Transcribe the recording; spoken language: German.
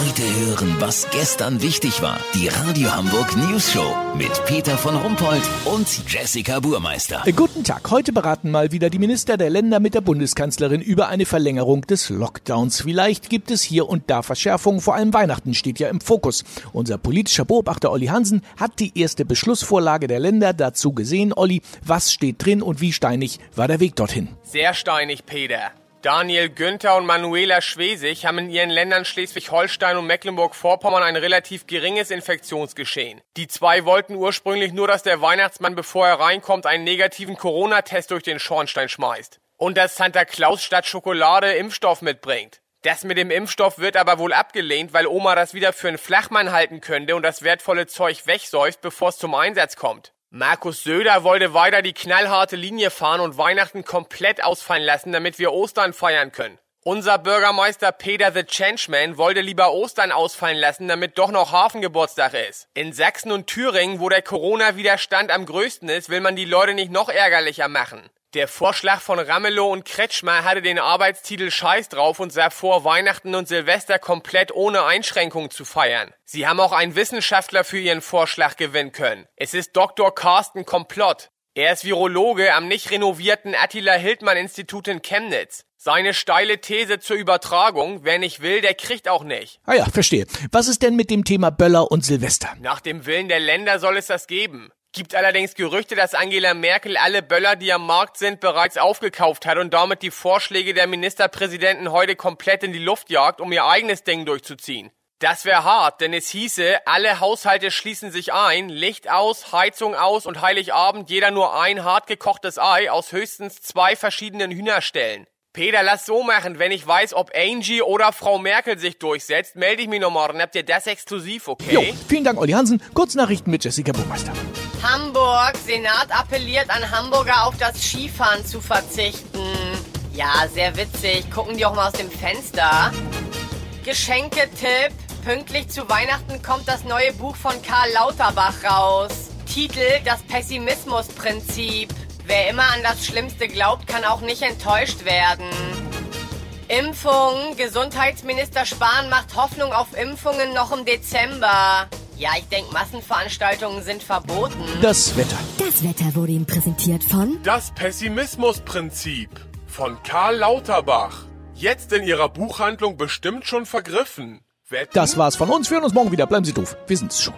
Heute hören, was gestern wichtig war. Die Radio Hamburg News Show mit Peter von Rumpold und Jessica Burmeister. Äh, Guten Tag. Heute beraten mal wieder die Minister der Länder mit der Bundeskanzlerin über eine Verlängerung des Lockdowns. Vielleicht gibt es hier und da Verschärfungen. Vor allem Weihnachten steht ja im Fokus. Unser politischer Beobachter Olli Hansen hat die erste Beschlussvorlage der Länder dazu gesehen. Olli, was steht drin und wie steinig war der Weg dorthin? Sehr steinig, Peter. Daniel Günther und Manuela Schwesig haben in ihren Ländern Schleswig-Holstein und Mecklenburg-Vorpommern ein relativ geringes Infektionsgeschehen. Die zwei wollten ursprünglich nur, dass der Weihnachtsmann, bevor er reinkommt, einen negativen Corona-Test durch den Schornstein schmeißt. Und dass Santa Claus statt Schokolade Impfstoff mitbringt. Das mit dem Impfstoff wird aber wohl abgelehnt, weil Oma das wieder für einen Flachmann halten könnte und das wertvolle Zeug wegsäuft, bevor es zum Einsatz kommt. Markus Söder wollte weiter die knallharte Linie fahren und Weihnachten komplett ausfallen lassen, damit wir Ostern feiern können. Unser Bürgermeister Peter the Changeman wollte lieber Ostern ausfallen lassen, damit doch noch Hafengeburtstag ist. In Sachsen und Thüringen, wo der Corona-Widerstand am größten ist, will man die Leute nicht noch ärgerlicher machen. Der Vorschlag von Ramelow und Kretschmer hatte den Arbeitstitel Scheiß drauf und sah vor, Weihnachten und Silvester komplett ohne Einschränkung zu feiern. Sie haben auch einen Wissenschaftler für ihren Vorschlag gewinnen können. Es ist Dr. Carsten Komplott. Er ist Virologe am nicht renovierten Attila Hildmann Institut in Chemnitz. Seine steile These zur Übertragung, wer nicht will, der kriegt auch nicht. Ah ja, verstehe. Was ist denn mit dem Thema Böller und Silvester? Nach dem Willen der Länder soll es das geben. Gibt allerdings Gerüchte, dass Angela Merkel alle Böller, die am Markt sind, bereits aufgekauft hat und damit die Vorschläge der Ministerpräsidenten heute komplett in die Luft jagt, um ihr eigenes Ding durchzuziehen. Das wäre hart, denn es hieße, alle Haushalte schließen sich ein, Licht aus, Heizung aus und Heiligabend jeder nur ein hart gekochtes Ei aus höchstens zwei verschiedenen Hühnerstellen. Peter, lass so machen, wenn ich weiß, ob Angie oder Frau Merkel sich durchsetzt, melde ich mich noch morgen. Habt ihr das exklusiv, okay? Jo, vielen Dank, Olli Hansen. Kurznachrichten mit Jessica Burmeister. Hamburg. Senat appelliert an Hamburger auf das Skifahren zu verzichten. Ja, sehr witzig. Gucken die auch mal aus dem Fenster. Geschenketipp. Pünktlich zu Weihnachten kommt das neue Buch von Karl Lauterbach raus. Titel Das Pessimismusprinzip. Wer immer an das Schlimmste glaubt, kann auch nicht enttäuscht werden. Impfung. Gesundheitsminister Spahn macht Hoffnung auf Impfungen noch im Dezember. Ja, ich denke, Massenveranstaltungen sind verboten. Das Wetter. Das Wetter wurde Ihnen präsentiert von Das Pessimismusprinzip von Karl Lauterbach. Jetzt in Ihrer Buchhandlung bestimmt schon vergriffen. Wetten? Das war's von uns. Wir hören uns morgen wieder. Bleiben Sie doof. Wir sind's schon.